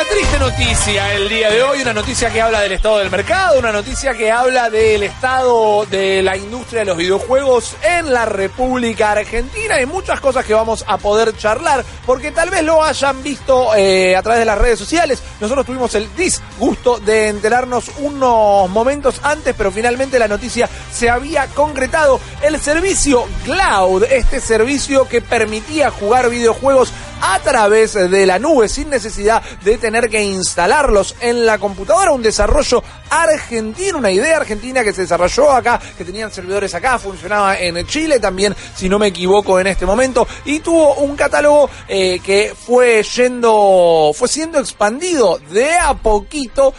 una triste noticia el día de hoy, una noticia que habla del estado del mercado, una noticia que habla del estado de la industria de los videojuegos en la República Argentina y muchas cosas que vamos a poder charlar, porque tal vez lo hayan visto eh, a través de las redes sociales. Nosotros tuvimos el disgusto de enterarnos unos momentos antes, pero finalmente la noticia se había concretado. El servicio Cloud, este servicio que permitía jugar videojuegos a través de la nube sin necesidad de tener que instalarlos en la computadora. Un desarrollo argentino, una idea argentina que se desarrolló acá, que tenían servidores acá, funcionaba en Chile también, si no me equivoco en este momento, y tuvo un catálogo eh, que fue yendo, fue siendo expandido de a poquito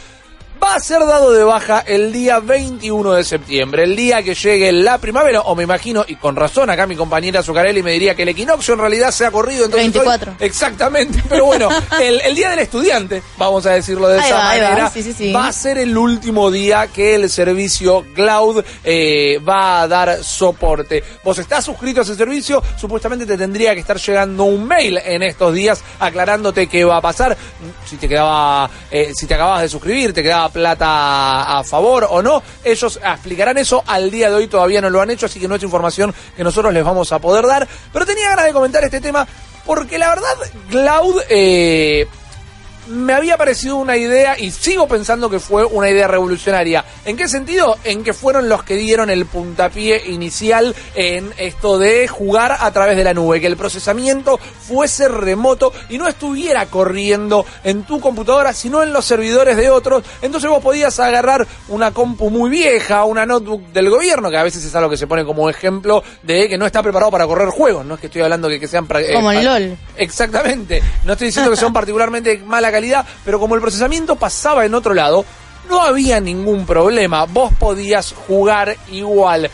va a ser dado de baja el día 21 de septiembre, el día que llegue la primavera, o me imagino, y con razón, acá mi compañera Zucarelli me diría que el equinoccio en realidad se ha corrido. Entonces 24. exactamente, pero bueno, el, el, día del estudiante, vamos a decirlo de Ahí esa va, ahí va, manera, sí, sí, sí. va a ser el último día que el servicio Cloud eh, va a dar soporte. Vos estás suscrito a ese servicio, supuestamente te tendría que estar llegando un mail en estos días aclarándote qué va a pasar, si te quedaba, eh, si te acababas de suscribir, te quedaba plata a favor o no. Ellos explicarán eso. Al día de hoy todavía no lo han hecho, así que no es información que nosotros les vamos a poder dar. Pero tenía ganas de comentar este tema porque la verdad, Cloud eh, me había parecido una idea y sigo pensando que fue una idea revolucionaria. ¿En qué sentido? En que fueron los que dieron el puntapié inicial en esto de jugar a través de la nube, que el procesamiento fuese remoto y no estuviera corriendo en tu computadora, sino en los servidores de otros. Entonces vos podías agarrar una compu muy vieja, una notebook del gobierno, que a veces es algo que se pone como ejemplo de que no está preparado para correr juegos. No es que estoy hablando de que sean... eh, Como el LOL. Exactamente. No estoy diciendo que son particularmente mala calidad, pero como el procesamiento pasaba en otro lado, no había ningún problema. Vos podías jugar igual.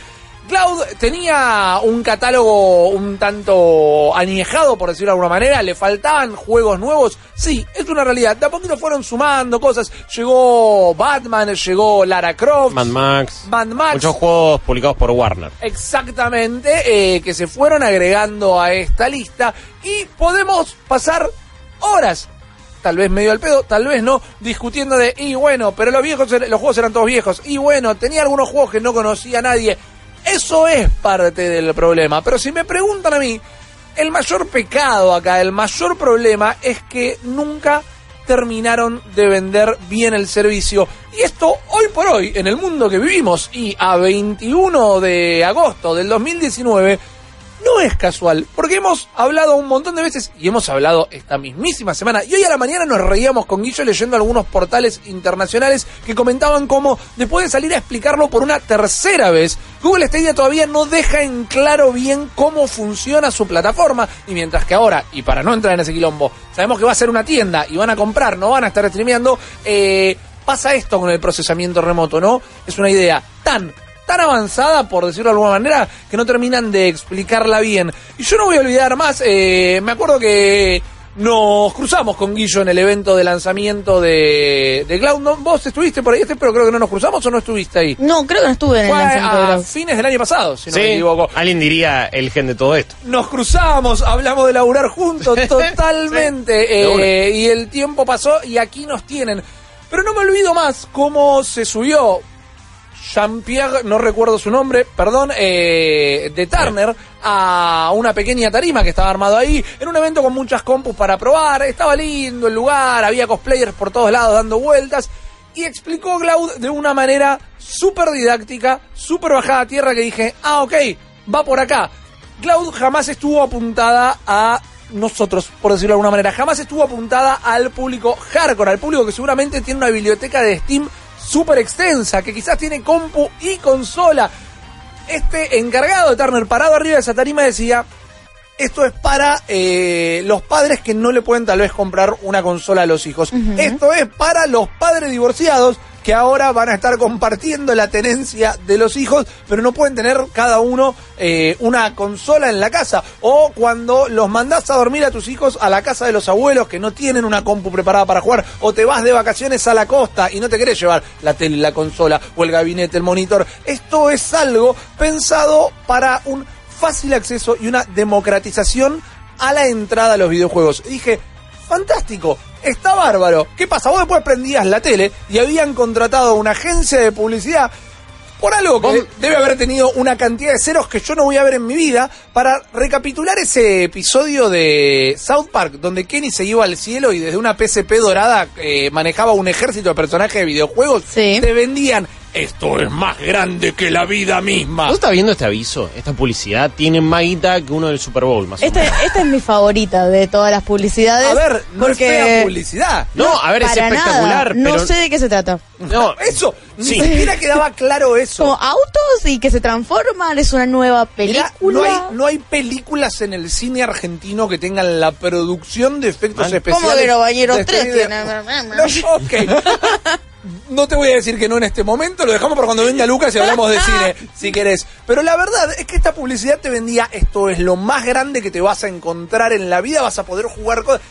Cloud tenía un catálogo un tanto añejado, por decirlo de alguna manera. Le faltaban juegos nuevos. Sí, es una realidad. De a poquito fueron sumando cosas. Llegó Batman, llegó Lara Croft. Mad Max. Mad Max. Muchos juegos publicados por Warner. Exactamente, eh, que se fueron agregando a esta lista y podemos pasar horas, tal vez medio al pedo, tal vez no, discutiendo de, y bueno, pero los viejos, los juegos eran todos viejos, y bueno, tenía algunos juegos que no conocía nadie. Eso es parte del problema, pero si me preguntan a mí, el mayor pecado acá, el mayor problema es que nunca terminaron de vender bien el servicio. Y esto hoy por hoy, en el mundo que vivimos, y a 21 de agosto del 2019, no es casual, porque hemos hablado un montón de veces y hemos hablado esta mismísima semana. Y hoy a la mañana nos reíamos con Guillo leyendo algunos portales internacionales que comentaban cómo, después de salir a explicarlo por una tercera vez, Google Stadia todavía no deja en claro bien cómo funciona su plataforma. Y mientras que ahora, y para no entrar en ese quilombo, sabemos que va a ser una tienda y van a comprar, no van a estar streameando, eh, pasa esto con el procesamiento remoto, ¿no? Es una idea tan tan avanzada, por decirlo de alguna manera, que no terminan de explicarla bien. Y yo no voy a olvidar más, eh, me acuerdo que nos cruzamos con Guillo en el evento de lanzamiento de, de Cloud. ¿No? ¿Vos estuviste por ahí, este, pero creo que no nos cruzamos o no estuviste ahí? No, creo que no estuve en el lanzamiento a Cloud. fines del año pasado, si no sí, me equivoco. alguien diría el gen de todo esto. Nos cruzamos, hablamos de laburar juntos, totalmente. Sí, eh, y el tiempo pasó y aquí nos tienen. Pero no me olvido más cómo se subió Jean-Pierre, no recuerdo su nombre, perdón, eh, de Turner a una pequeña tarima que estaba armado ahí, en un evento con muchas compus para probar, estaba lindo el lugar, había cosplayers por todos lados dando vueltas, y explicó Cloud de una manera súper didáctica, súper bajada a tierra que dije, ah, ok, va por acá. Cloud jamás estuvo apuntada a nosotros, por decirlo de alguna manera, jamás estuvo apuntada al público hardcore, al público que seguramente tiene una biblioteca de Steam súper extensa, que quizás tiene compu y consola. Este encargado de Turner parado arriba de esa tarima decía, esto es para eh, los padres que no le pueden tal vez comprar una consola a los hijos. Esto es para los padres divorciados que ahora van a estar compartiendo la tenencia de los hijos, pero no pueden tener cada uno eh, una consola en la casa. O cuando los mandás a dormir a tus hijos a la casa de los abuelos que no tienen una compu preparada para jugar, o te vas de vacaciones a la costa y no te querés llevar la tele, la consola o el gabinete, el monitor. Esto es algo pensado para un fácil acceso y una democratización a la entrada a los videojuegos. Dije, fantástico, Está bárbaro. ¿Qué pasa? Vos después prendías la tele y habían contratado una agencia de publicidad por algo que Vos- debe haber tenido una cantidad de ceros que yo no voy a ver en mi vida para recapitular ese episodio de South Park donde Kenny se iba al cielo y desde una PSP dorada eh, manejaba un ejército de personajes de videojuegos. Sí. Te vendían esto es más grande que la vida misma. ¿Vos estás viendo este aviso? Esta publicidad tiene más guita que uno del Super Bowl, más o Este, menos. esta es mi favorita de todas las publicidades. A ver, no porque es fea publicidad. No, a ver, es espectacular, nada, pero... No sé de qué se trata. No, Eso, ni Sí. siquiera quedaba claro eso. Como autos y que se transforman, es una nueva película. no, hay, no hay películas en el cine argentino que tengan la producción de efectos Man. especiales. ¿Cómo que los bañeros de este tres video. tienen? No, ok. No te voy a decir que no en este momento, lo dejamos para cuando venga Lucas y hablamos de cine, si querés. Pero la verdad es que esta publicidad te vendía esto es lo más grande que te vas a encontrar en la vida, vas a poder jugar cosas.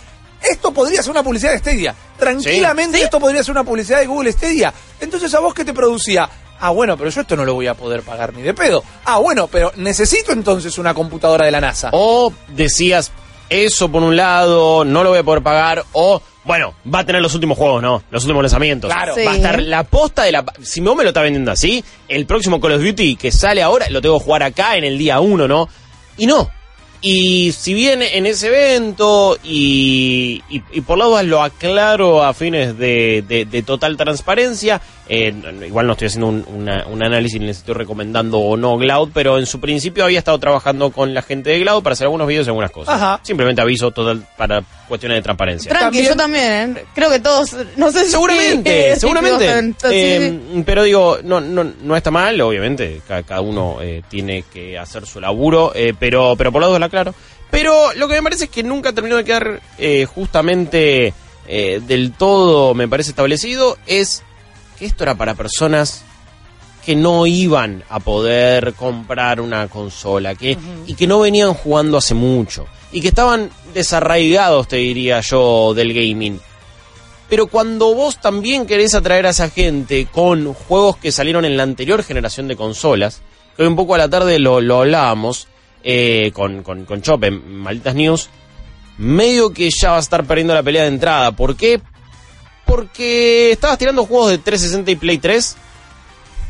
Esto podría ser una publicidad de Stadia. Tranquilamente Sí. esto podría ser una publicidad de Google Stadia. Entonces a vos que te producía, ah bueno, pero yo esto no lo voy a poder pagar ni de pedo. Ah bueno, pero necesito entonces una computadora de la NASA. O decías, eso por un lado, no lo voy a poder pagar, o, bueno, va a tener los últimos juegos, ¿no? Los últimos lanzamientos. Claro. Sí. Va a estar la posta de la... Si vos me lo está vendiendo así, el próximo Call of Duty que sale ahora, lo tengo que jugar acá en el día 1, ¿no? Y no. Y si bien en ese evento, y, y, y por la duda lo aclaro a fines de, de- de total transparencia, eh, igual no estoy haciendo un, una- un análisis ni les estoy recomendando o no Cloud, pero en su principio había estado trabajando con la gente de Cloud para hacer algunos videos y algunas cosas. Ajá. Simplemente aviso total para cuestiones de transparencia. Tranqui, También- yo también, ¿eh? Creo que todos, no sé si... Seguramente, si seguramente. Sí, Eh. Pero digo, no, no, no está mal, obviamente, ca- cada, uno eh, tiene que hacer su laburo, eh, pero, pero por lado la claro. Pero lo que me parece es que nunca terminó de quedar eh, justamente eh, del todo, me parece establecido, es que esto era para personas que no iban a poder comprar una consola que, y que no venían jugando hace mucho y que estaban desarraigados, te diría yo, del gaming. Pero cuando vos también querés atraer a esa gente con juegos que salieron en la anterior generación de consolas, que hoy un poco a la tarde lo, lo hablábamos eh, con, con, con Chop en Malditas News, medio que ya vas a estar perdiendo la pelea de entrada. ¿Por qué? Porque estabas tirando juegos de 360 y Play 3,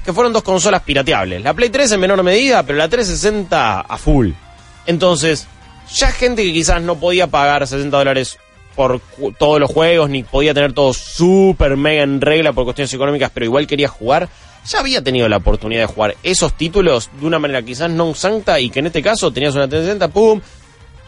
que fueron dos consolas pirateables. La Play 3 en menor medida, pero la 360 a full. Entonces, ya gente que quizás no podía pagar 60 dólares por todos los juegos, ni podía tener todo súper mega en regla por cuestiones económicas, pero igual quería jugar, ya había tenido la oportunidad de jugar esos títulos de una manera quizás no santa y que en este caso tenías una 360, pum,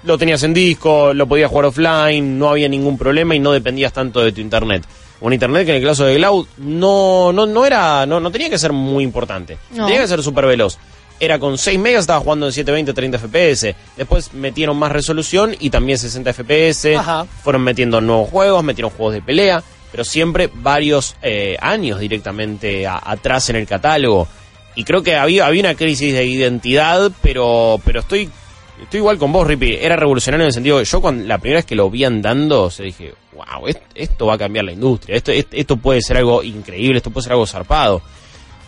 lo tenías en disco, lo podías jugar offline, no había ningún problema y no dependías tanto de tu internet. Un internet que en el caso de Cloud no, no, no era, no, no tenía que ser muy importante. No. Tenía que ser súper veloz. Era con 6 megas, estaba jugando en 720, 30 FPS. Después metieron más resolución y también 60 FPS. Ajá. Fueron metiendo nuevos juegos, metieron juegos de pelea, pero siempre varios eh, años directamente a- atrás en el catálogo. Y creo que había, había una crisis de identidad, pero, pero estoy, estoy igual con vos, Rippy. Era revolucionario en el sentido que yo cuando la primera vez que lo vi andando, se dije, wow, esto, va a cambiar la industria, esto, esto, puede ser algo increíble, esto puede ser algo zarpado.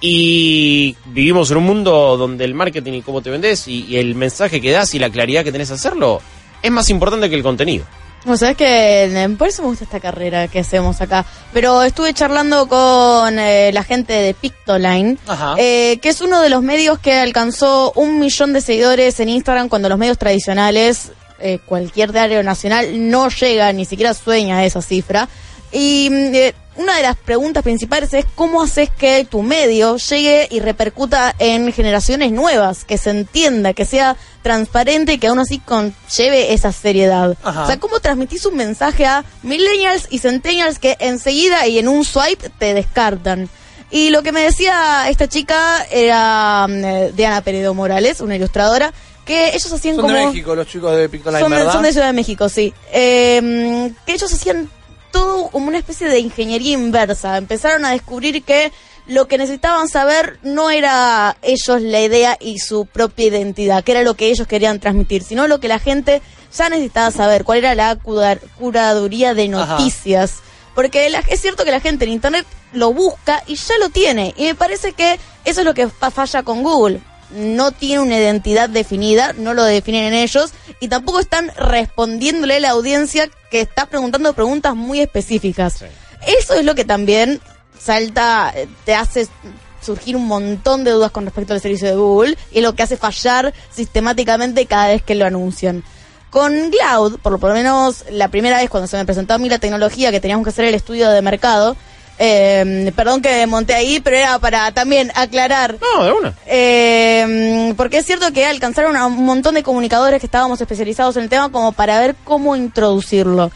Y vivimos en un mundo donde el marketing y cómo te vendes y, y el mensaje que das y la claridad que tenés a hacerlo es más importante que el contenido. O sea, es que por eso me gusta esta carrera que hacemos acá. Pero estuve charlando con eh, la gente de Pictoline, eh, que es uno de los medios que alcanzó un millón de seguidores en Instagram cuando los medios tradicionales, eh, cualquier diario nacional, no llega, ni siquiera sueña a esa cifra. Y mm, eh, una de las preguntas principales es cómo haces que tu medio llegue y repercuta en generaciones nuevas, que se entienda, que sea transparente y que aún así conlleve esa seriedad. Ajá. O sea, ¿cómo transmitís un mensaje a millennials y centennials que enseguida y en un swipe te descartan? Y lo que me decía esta chica era mm, eh, Diana Peredo Morales, una ilustradora, que ellos hacían Son como... de México los chicos de Pictoline, Son ¿verdad? son de Ciudad de México, sí. Eh, que ellos hacían todo como una especie de ingeniería inversa. Empezaron a descubrir que lo que necesitaban saber no era ellos la idea y su propia identidad, que era lo que ellos querían transmitir, sino lo que la gente ya necesitaba saber, cuál era la cura- curaduría de Ajá. noticias. Porque la- es cierto que la gente en Internet lo busca y ya lo tiene. Y me parece que eso es lo que fa- falla con Google. No tiene una identidad definida, no lo definen en ellos, y tampoco están respondiéndole a la audiencia que está preguntando preguntas muy específicas. Sí. Eso es lo que también salta, eh, te hace surgir un montón de dudas con respecto al servicio de Google y lo que hace fallar sistemáticamente cada vez que lo anuncian. Con Cloud, por lo menos la primera vez cuando se me presentó a mí la tecnología que teníamos que hacer el estudio de mercado, eh, perdón que monté ahí, pero era para también aclarar No, de una. eh, porque es cierto que alcanzaron a un montón de comunicadores que estábamos especializados en el tema como para ver cómo introducirlo.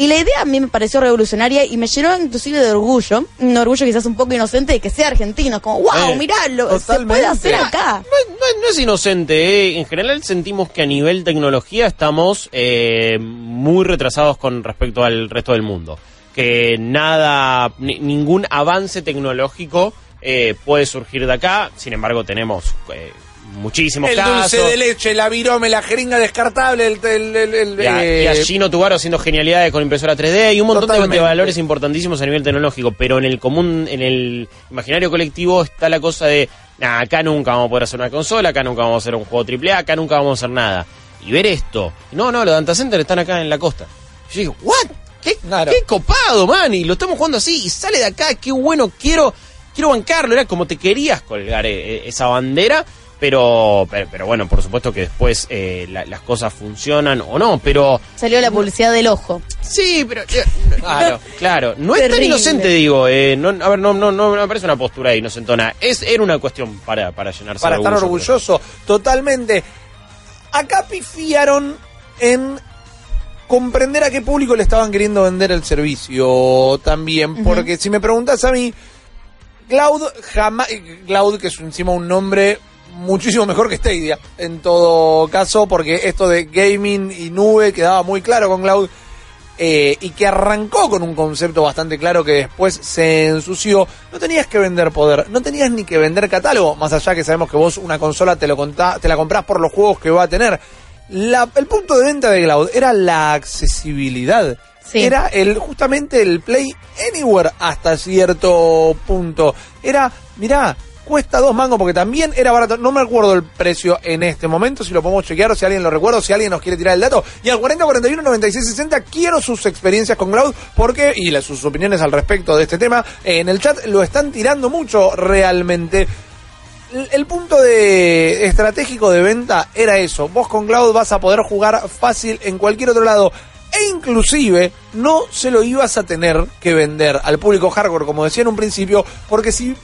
Y la idea a mí me pareció revolucionaria y me llenó inclusive de orgullo, un orgullo quizás un poco inocente de que sea argentino, como, wow, Eh, mirá, lo, se puede hacer acá. No, no- no es inocente, ¿eh? en general sentimos que a nivel tecnología estamos eh, muy retrasados con respecto al resto del mundo. Que nada, ni- ningún avance tecnológico eh, puede surgir de acá, sin embargo tenemos eh, muchísimos El casos. dulce de leche, la virome, la jeringa descartable, el... el, el- el- Y a, eh, y a Gino Tugaro haciendo genialidades con impresora 3D y un montón de- valores importantísimos a nivel tecnológico, pero en el común, en el imaginario colectivo está la cosa de, "Nah, acá nunca vamos a poder hacer una consola, acá nunca vamos a hacer un juego AAA, acá nunca vamos a hacer nada. Y ver esto, no, no, los data centers están acá en la costa. Yo digo, ¿what? ¿Qué, Claro. qué copado, man, y lo estamos jugando así, y sale de acá, qué bueno, quiero, quiero bancarlo, era como te querías colgar eh, eh, esa bandera, pero, pero, pero bueno, por supuesto que después eh, la- las cosas funcionan o no, pero Salió la publicidad del ojo. sí, pero claro, claro, no es tan inocente, digo, eh, no, a ver, no, no, no, no me parece una postura inocentona, es, era una cuestión para, para llenarse para de estar orgullo. orgulloso, totalmente. Acá pifiaron en comprender a qué público le estaban queriendo vender el servicio también, porque si me preguntas a mí, Cloud jamás, Cloud que es encima un nombre muchísimo mejor que Stadia, en todo caso, porque esto de gaming y nube quedaba muy claro con Cloud. eh, y que arrancó con un concepto bastante claro que después se ensució, no tenías que vender poder, no tenías ni que vender catálogo, más allá que sabemos que vos una consola te, lo contá, te la comprás por los juegos que va a tener. La- el punto de venta de Cloud era la accesibilidad. Sí. Era el justamente el Play Anywhere hasta cierto punto. Era, mirá, cuesta dos mangos porque también era barato. No me acuerdo el precio en este momento, si lo podemos chequear, si alguien lo recuerda, si alguien nos quiere tirar el dato. Y al 40 41 96 60 quiero sus experiencias con Cloud porque y las, sus opiniones al respecto de este tema eh, en el chat lo están tirando mucho realmente. El- punto de estratégico de venta era eso. Vos con Cloud vas a poder jugar fácil en cualquier otro lado. E inclusive no se lo ibas a tener que vender al público hardcore, como decía en un principio, porque si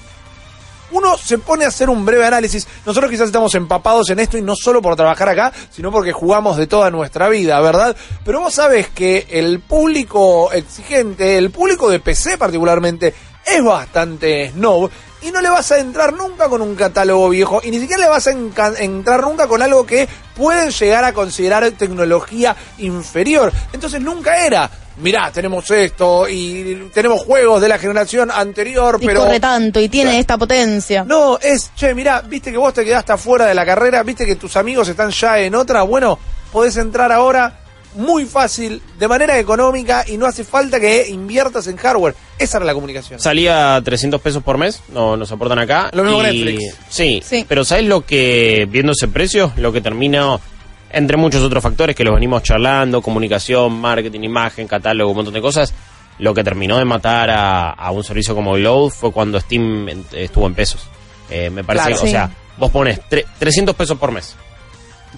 uno se pone a hacer un breve análisis, nosotros quizás estamos empapados en esto y no solo por trabajar acá, sino porque jugamos de toda nuestra vida, ¿verdad? Pero vos sabés que el público exigente, el público de PC particularmente, es bastante snob y no le vas a entrar nunca con un catálogo viejo y ni siquiera le vas a entrar nunca con algo que pueden llegar a considerar tecnología inferior. Entonces nunca era, mirá, tenemos esto y tenemos juegos de la generación anterior, Y pero... corre tanto y tiene esta potencia. No, es, che, mirá, viste que vos te quedaste afuera de la carrera, viste que tus amigos están ya en otra, bueno, podés entrar ahora muy fácil, de manera económica y no hace falta que inviertas en hardware. Esa era la comunicación. Salía 300 pesos por mes, no nos aportan acá. Lo mismo y- Netflix. Sí, Sí. pero ¿sabes lo que, viendo ese precio, lo que termina, entre muchos otros factores que los venimos charlando, comunicación, marketing, imagen, catálogo, un montón de cosas, lo que terminó de matar a, a un servicio como Glow fue cuando Steam estuvo en pesos. Eh, me parece Claro. que, o sea, vos pones tre- 300 pesos por mes.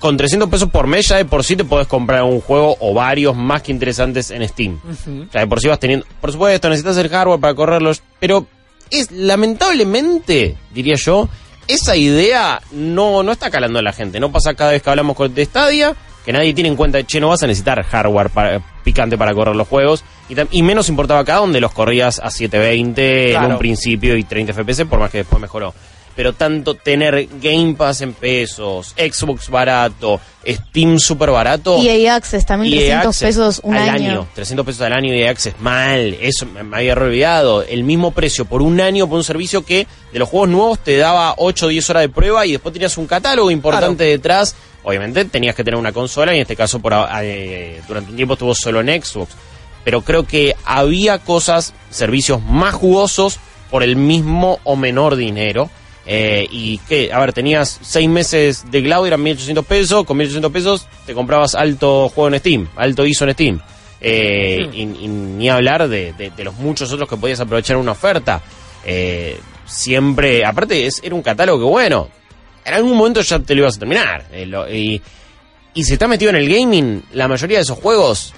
Con 300 pesos por mes ya de por sí te podés comprar un juego o varios más que interesantes en Steam. O sea, de por sí vas teniendo... Por supuesto, necesitas el hardware para correrlos, pero es lamentablemente, diría yo, esa idea no, no está calando a la gente. No pasa cada vez que hablamos con- de Stadia, que nadie tiene en cuenta, che, no vas a necesitar hardware para- picante para correr los juegos. Y, menos importaba acá donde los corrías a 720 en Claro. un principio y 30 FPS, por más que después mejoró. Pero tanto tener Game Pass en pesos, Xbox barato, Steam super barato. EA Access también EA 300 Access pesos un al año. 300 pesos al año y Access mal. Eso me, me había olvidado. El mismo precio por un año por un servicio que de los juegos nuevos te daba 8 o 10 horas de prueba y después tenías un catálogo importante detrás. Obviamente tenías que tener una consola y en este caso por, a- eh, durante un tiempo estuvo solo en Xbox. Pero creo que había cosas, servicios más jugosos por el mismo o menor dinero. Eh, y que, a ver, tenías seis meses de cloud, eran 1800 pesos, con 1800 pesos te comprabas alto juego en Steam, alto ISO en Steam. Eh, y, y ni hablar de, de- de los muchos otros que podías aprovechar una oferta. Eh, siempre, aparte, es, era un catálogo que, bueno, en algún momento ya te lo ibas a terminar. Eh, lo- y, y si estás metido en el gaming, la mayoría de esos juegos,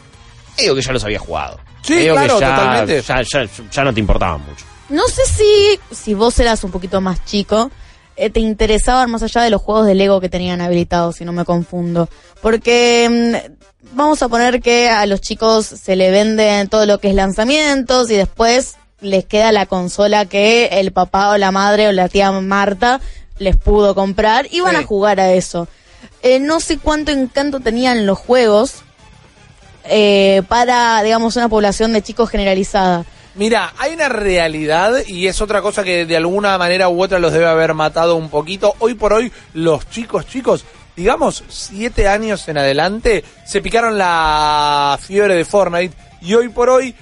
digo que ya los había jugado. Sí, Digo que claro, ya, totalmente. Ya, ya- ya no te importaban mucho. No sé si, si vos eras un poquito más chico, eh, te interesaban más allá de los juegos de Lego que tenían habilitados, si no me confundo. Porque mm, vamos a poner que a los chicos se le venden todo lo que es lanzamientos y después les queda la consola que el papá o la madre o la tía Marta les pudo comprar y van Sí. a jugar a eso. Eh, no sé cuánto encanto tenían los juegos eh, para, digamos, una población de chicos generalizada. Mira, hay una realidad y es otra cosa que de alguna manera u otra los debe haber matado un poquito. Hoy por hoy, los chicos, chicos, digamos, siete años en adelante, se picaron la fiebre de Fortnite y hoy por hoy,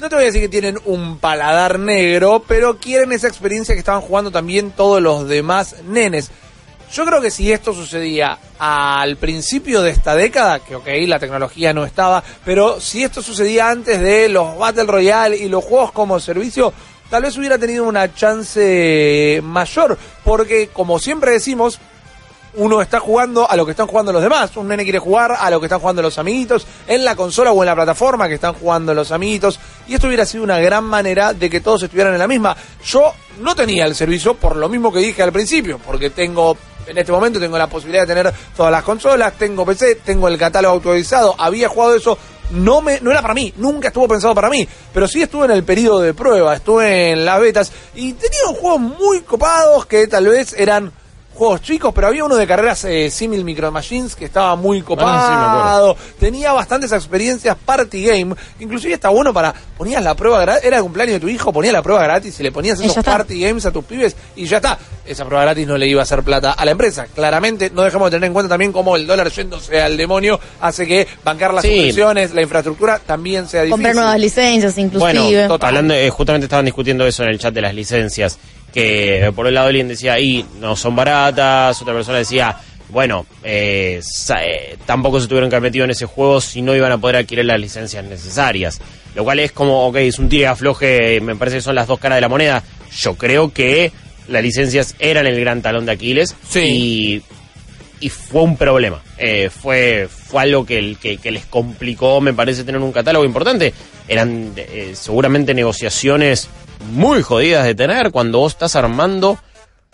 no te voy a decir que tienen un paladar negro, pero quieren esa experiencia que estaban jugando también todos los demás nenes. Yo creo que si esto sucedía al principio de esta década, que ok, la tecnología no estaba, pero si esto sucedía antes de los Battle Royale y los juegos como servicio, tal vez hubiera tenido una chance mayor, porque como siempre decimos, uno está jugando a lo que están jugando los demás. Un nene quiere jugar a lo que están jugando los amiguitos en la consola o en la plataforma que están jugando los amiguitos. Y esto hubiera sido una gran manera de que todos estuvieran en la misma. Yo no tenía el servicio por lo mismo que dije al principio, porque tengo en este momento tengo la posibilidad de tener todas las consolas, tengo PC, tengo el catálogo actualizado, había jugado eso, no me no era para mí, nunca estuvo pensado para mí, pero sí estuve en el periodo de prueba, estuve en las betas y tenía juegos muy copados que tal vez eran juegos chicos, pero había uno de carreras eh, Simil Micro Machines que estaba muy copado. Ah, sí. Tenía bastantes experiencias party game. Inclusive está bueno para ponías la prueba gratis, era el cumpleaños de tu hijo, ponías la prueba gratis y le ponías esos party games a tus pibes y ya está. Esa prueba gratis no le iba a hacer plata a la empresa. Claramente no dejamos de tener en cuenta también cómo el dólar yéndose al demonio hace que bancar las Sí. suscripciones, la infraestructura también sea difícil. Comprar nuevas licencias, inclusive. Bueno, Total. hablando, eh, justamente estaban discutiendo eso en el chat de las licencias, que por un lado alguien decía, y no son baratas, otra persona decía, bueno, eh, eh, tampoco se tuvieron que haber metido en ese juego si no iban a poder adquirir las licencias necesarias. Lo cual es como, ok, es un tire afloje, me parece que son las dos caras de la moneda. Yo creo que las licencias eran el gran talón de Aquiles y y fue un problema. Eh, fue, fue algo que, que les complicó, me parece, tener un catálogo importante. Eran eh, seguramente negociaciones muy jodidas de tener cuando vos estás armando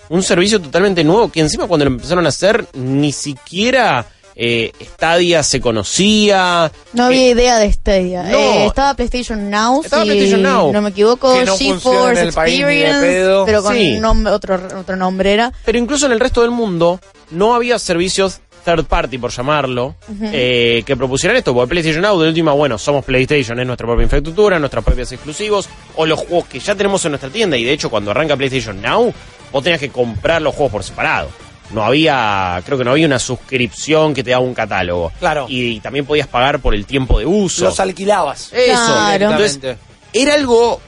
un servicio totalmente nuevo que encima cuando lo empezaron a hacer ni siquiera eh, Stadia se conocía. No había idea de Stadia. No. Eh, estaba PlayStation Now, Estaba si PlayStation Now. no me equivoco, no GeForce Experience, pero con Sí. nombre- otro, otro nombre era. Pero incluso en el resto del mundo no había servicios third party, por llamarlo, eh, que propusieran esto. Porque PlayStation Now, de última, bueno, somos PlayStation, es nuestra propia infraestructura, nuestros propios exclusivos, o los juegos que ya tenemos en nuestra tienda. Y de hecho, cuando arranca PlayStation Now, vos tenías que comprar los juegos por separado. No había, creo que no había una suscripción que te daba un catálogo. Claro. Y, también podías pagar por el tiempo de uso. Los alquilabas. Eso. Claro. Entonces, era algo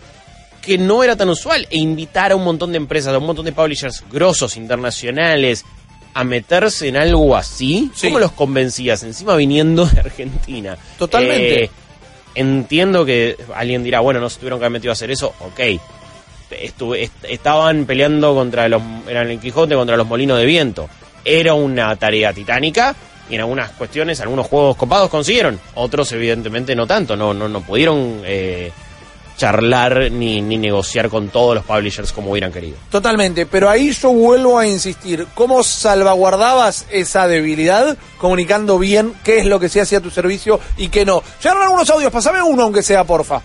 que no era tan usual e invitar a un montón de empresas, a un montón de publishers grosos, internacionales, a meterse en algo así, Sí. ¿cómo los convencías? Encima viniendo de Argentina. Totalmente. Eh, entiendo que alguien dirá, bueno, no se tuvieron que haber metido a hacer eso, ok. Estuve, est- estaban peleando contra los, eran el Quijote contra los molinos de viento. Era una tarea titánica y en algunas cuestiones, algunos juegos copados consiguieron, otros evidentemente no tanto, no, no, no pudieron eh, charlar ni, ni negociar con todos los publishers como hubieran querido. Totalmente, pero ahí yo vuelvo a insistir, ¿cómo salvaguardabas esa debilidad comunicando bien qué es lo que se hacía a tu servicio y qué no? Llegaron algunos audios, pasame uno aunque sea, porfa.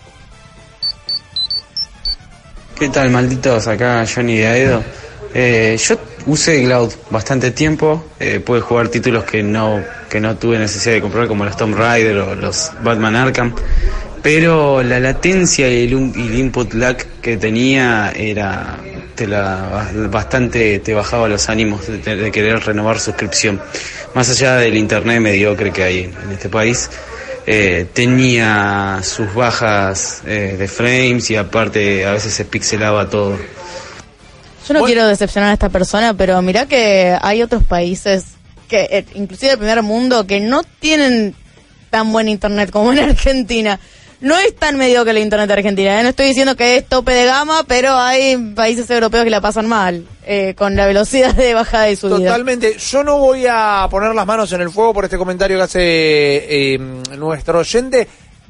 ¿Qué tal, malditos? Acá Johnny de Aedo. Eh, yo usé Cloud bastante tiempo, eh, pude jugar títulos que no, que no tuve necesidad de comprar, como los Tomb Raider o los Batman Arkham, pero la latencia y el, un- y el input lag que tenía era te la, bastante te bajaba los ánimos de, de querer renovar suscripción. Más allá del internet mediocre que hay en, este país, eh, tenía sus bajas eh, de frames y aparte a veces se pixelaba todo. Yo no quiero decepcionar a esta persona, pero mirá que hay otros países, que eh, inclusive el primer mundo, que no tienen tan buen internet como en Argentina. No es tan medio que el internet Argentina. ¿eh? No estoy diciendo que es tope de gama, pero hay países europeos que la pasan mal eh, con la velocidad de bajada y subida. Totalmente. Yo no voy a poner las manos en el fuego por este comentario que hace eh, nuestro oyente.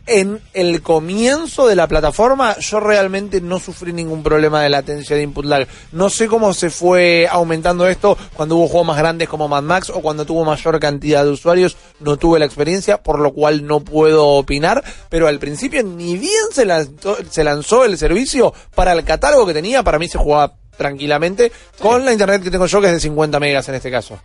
En el comienzo de la plataforma yo realmente no sufrí ningún problema de latencia de input lag. No sé cómo se fue aumentando esto cuando hubo juegos más grandes como Mad Max o cuando tuvo mayor cantidad de usuarios. No tuve la experiencia, por lo cual no puedo opinar. Pero al principio ni bien se lanzó, se lanzó el servicio para el catálogo que tenía, para mí se jugaba tranquilamente con la internet que tengo yo que es de 50 megas en este caso.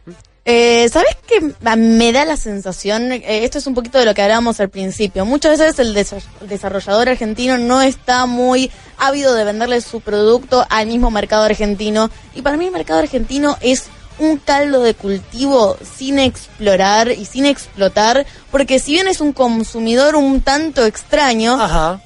Eh, ¿Sabes qué me da la sensación? Eh, esto es un poquito de lo que hablábamos al principio. Muchas veces el desa- desarrollador argentino no está muy ávido de venderle su producto al mismo mercado argentino. Y para mí el mercado argentino es un caldo de cultivo sin explorar y sin explotar, porque si bien es un consumidor un tanto extraño, Ajá.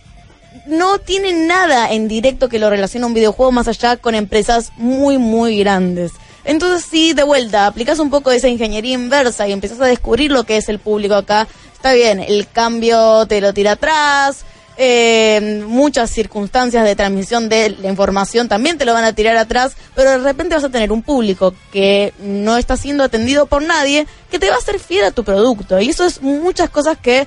no tiene nada en directo que lo relacione a un videojuego más allá con empresas muy, muy grandes. Entonces, si de vuelta aplicas un poco esa ingeniería inversa y empiezas a descubrir lo que es el público acá, está bien, el cambio te lo tira atrás, eh, muchas circunstancias de transmisión de la información también te lo van a tirar atrás, pero de repente vas a tener un público que no está siendo atendido por nadie, que te va a ser fiel a tu producto. Y eso es muchas cosas que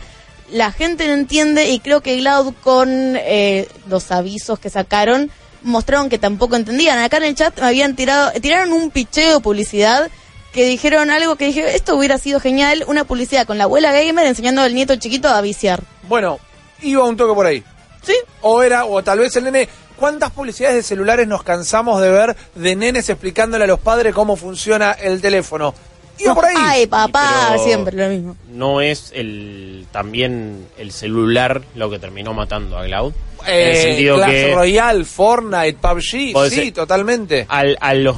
la gente no entiende y creo que Cloud con eh, los avisos que sacaron mostraron que tampoco entendían. Acá en el chat me habían tirado, tiraron un picheo de publicidad que dijeron algo que dije, esto hubiera sido genial, una publicidad con la abuela gamer enseñando al nieto chiquito a viciar. Bueno, iba un toque por ahí. ¿Sí? O era, o tal vez el nene. ¿Cuántas publicidades de celulares nos cansamos de ver de nenes explicándole a los padres cómo funciona el teléfono? Iba por ahí. Ay, papá, Pero siempre lo mismo. No es el también el celular lo que terminó matando a Cloud. en Eh, el sentido Clash que Royale, Fortnite, PUBG, sí, ser. totalmente. al- a los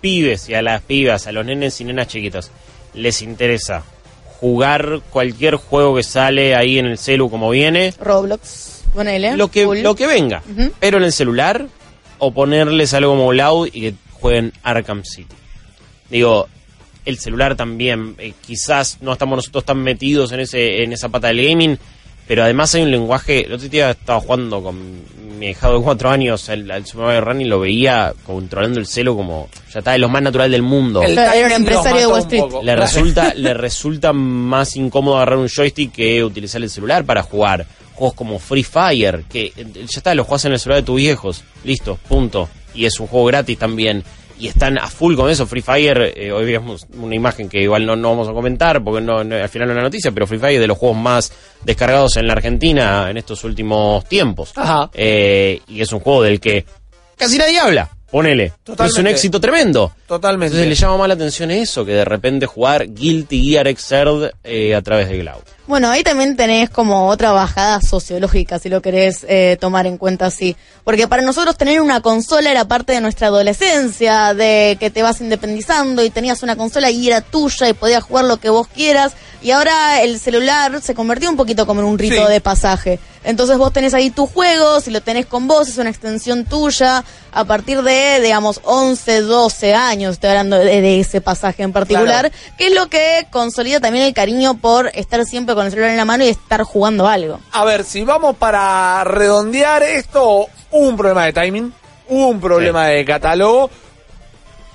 pibes y a las pibas, a los nenes y nenas chiquitos, les interesa jugar cualquier juego que sale ahí en el celu como viene, Roblox, ponele. lo que, lo que venga, pero en el celular, o ponerles algo como Cloud y que jueguen Arkham City. Digo, el celular también, eh, quizás no estamos nosotros tan metidos en ese en esa pata del gaming, pero además hay un lenguaje, el otro día estaba jugando con mi hijado de cuatro años al, al Super Mario Run y lo veía controlando el celo como, ya está, es lo más natural del mundo. El Era un empresario de Wall un Street. poco. Le resulta, le resulta más incómodo agarrar un joystick que utilizar el celular para jugar. Juegos como Free Fire, que ya está, lo juegas en el celular de tus viejos. Listo, punto. Y es un juego gratis también. Y están a full con eso. Free Fire, eh, hoy vimos una imagen que igual no, no vamos a comentar porque no, no- al final no es la noticia, pero Free Fire es de los juegos más descargados en la Argentina en estos últimos tiempos. Ajá. Eh, y es un juego del que casi nadie habla. Ponele. Es un éxito tremendo. Totalmente. Entonces le llama más la atención eso, que de repente jugar Guilty Gear Xrd eh, a través de Cloud. Bueno, ahí también tenés como otra bajada sociológica, si lo querés eh, tomar en cuenta así. Porque para nosotros tener una consola era parte de nuestra adolescencia, de que te vas independizando y tenías una consola y era tuya y podías jugar lo que vos quieras. Y ahora el celular se convirtió un poquito como en un rito Sí. de pasaje. Entonces vos tenés ahí tus juegos y lo tenés con vos, es una extensión tuya. A partir de, digamos, 11, 12 años, estoy hablando de, de ese pasaje en particular, Claro. que es lo que consolida también el cariño por estar siempre con el celular en la mano y estar jugando algo. A ver, si vamos para redondear esto, hubo un problema de timing, hubo un problema de catálogo.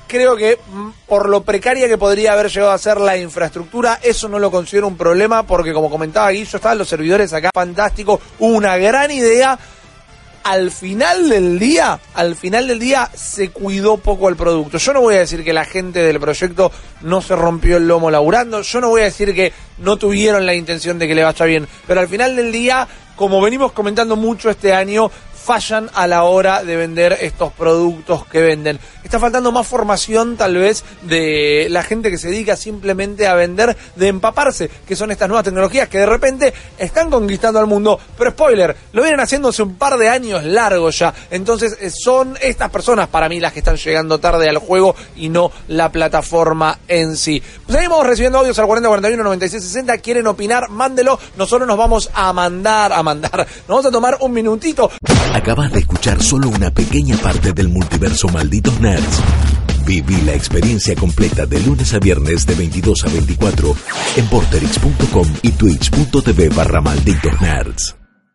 Creo que mm, por lo precaria que podría haber llegado a ser la infraestructura, eso no lo considero un problema porque como comentaba Guillo, estaban los servidores acá fantástico, una gran idea. Al final del día, al final del día se cuidó poco el producto. Yo no voy a decir que la gente del proyecto no se rompió el lomo laburando, yo no voy a decir que no tuvieron la intención de que le vaya bien, pero al final del día, como venimos comentando mucho este año, fallan a la hora de vender estos productos que venden. Está faltando más formación tal vez de la gente que se dedica simplemente a vender, de empaparse, que son estas nuevas tecnologías que de repente están conquistando al mundo. Pero spoiler, lo vienen haciendo hace un par de años largos ya. Entonces eh, son estas personas para mí las que están llegando tarde al juego y no la plataforma en sí. Seguimos recibiendo audios al 4041 96 60. Quieren opinar, mándelo. Nosotros nos vamos a mandar, a mandar. Nos vamos a tomar un minutito. Acabas de escuchar solo una pequeña parte del multiverso Malditos Nerds. Viví la experiencia completa de lunes a viernes de 22 a 24 en porterix.com y twitch.tv barra Malditos Nerds.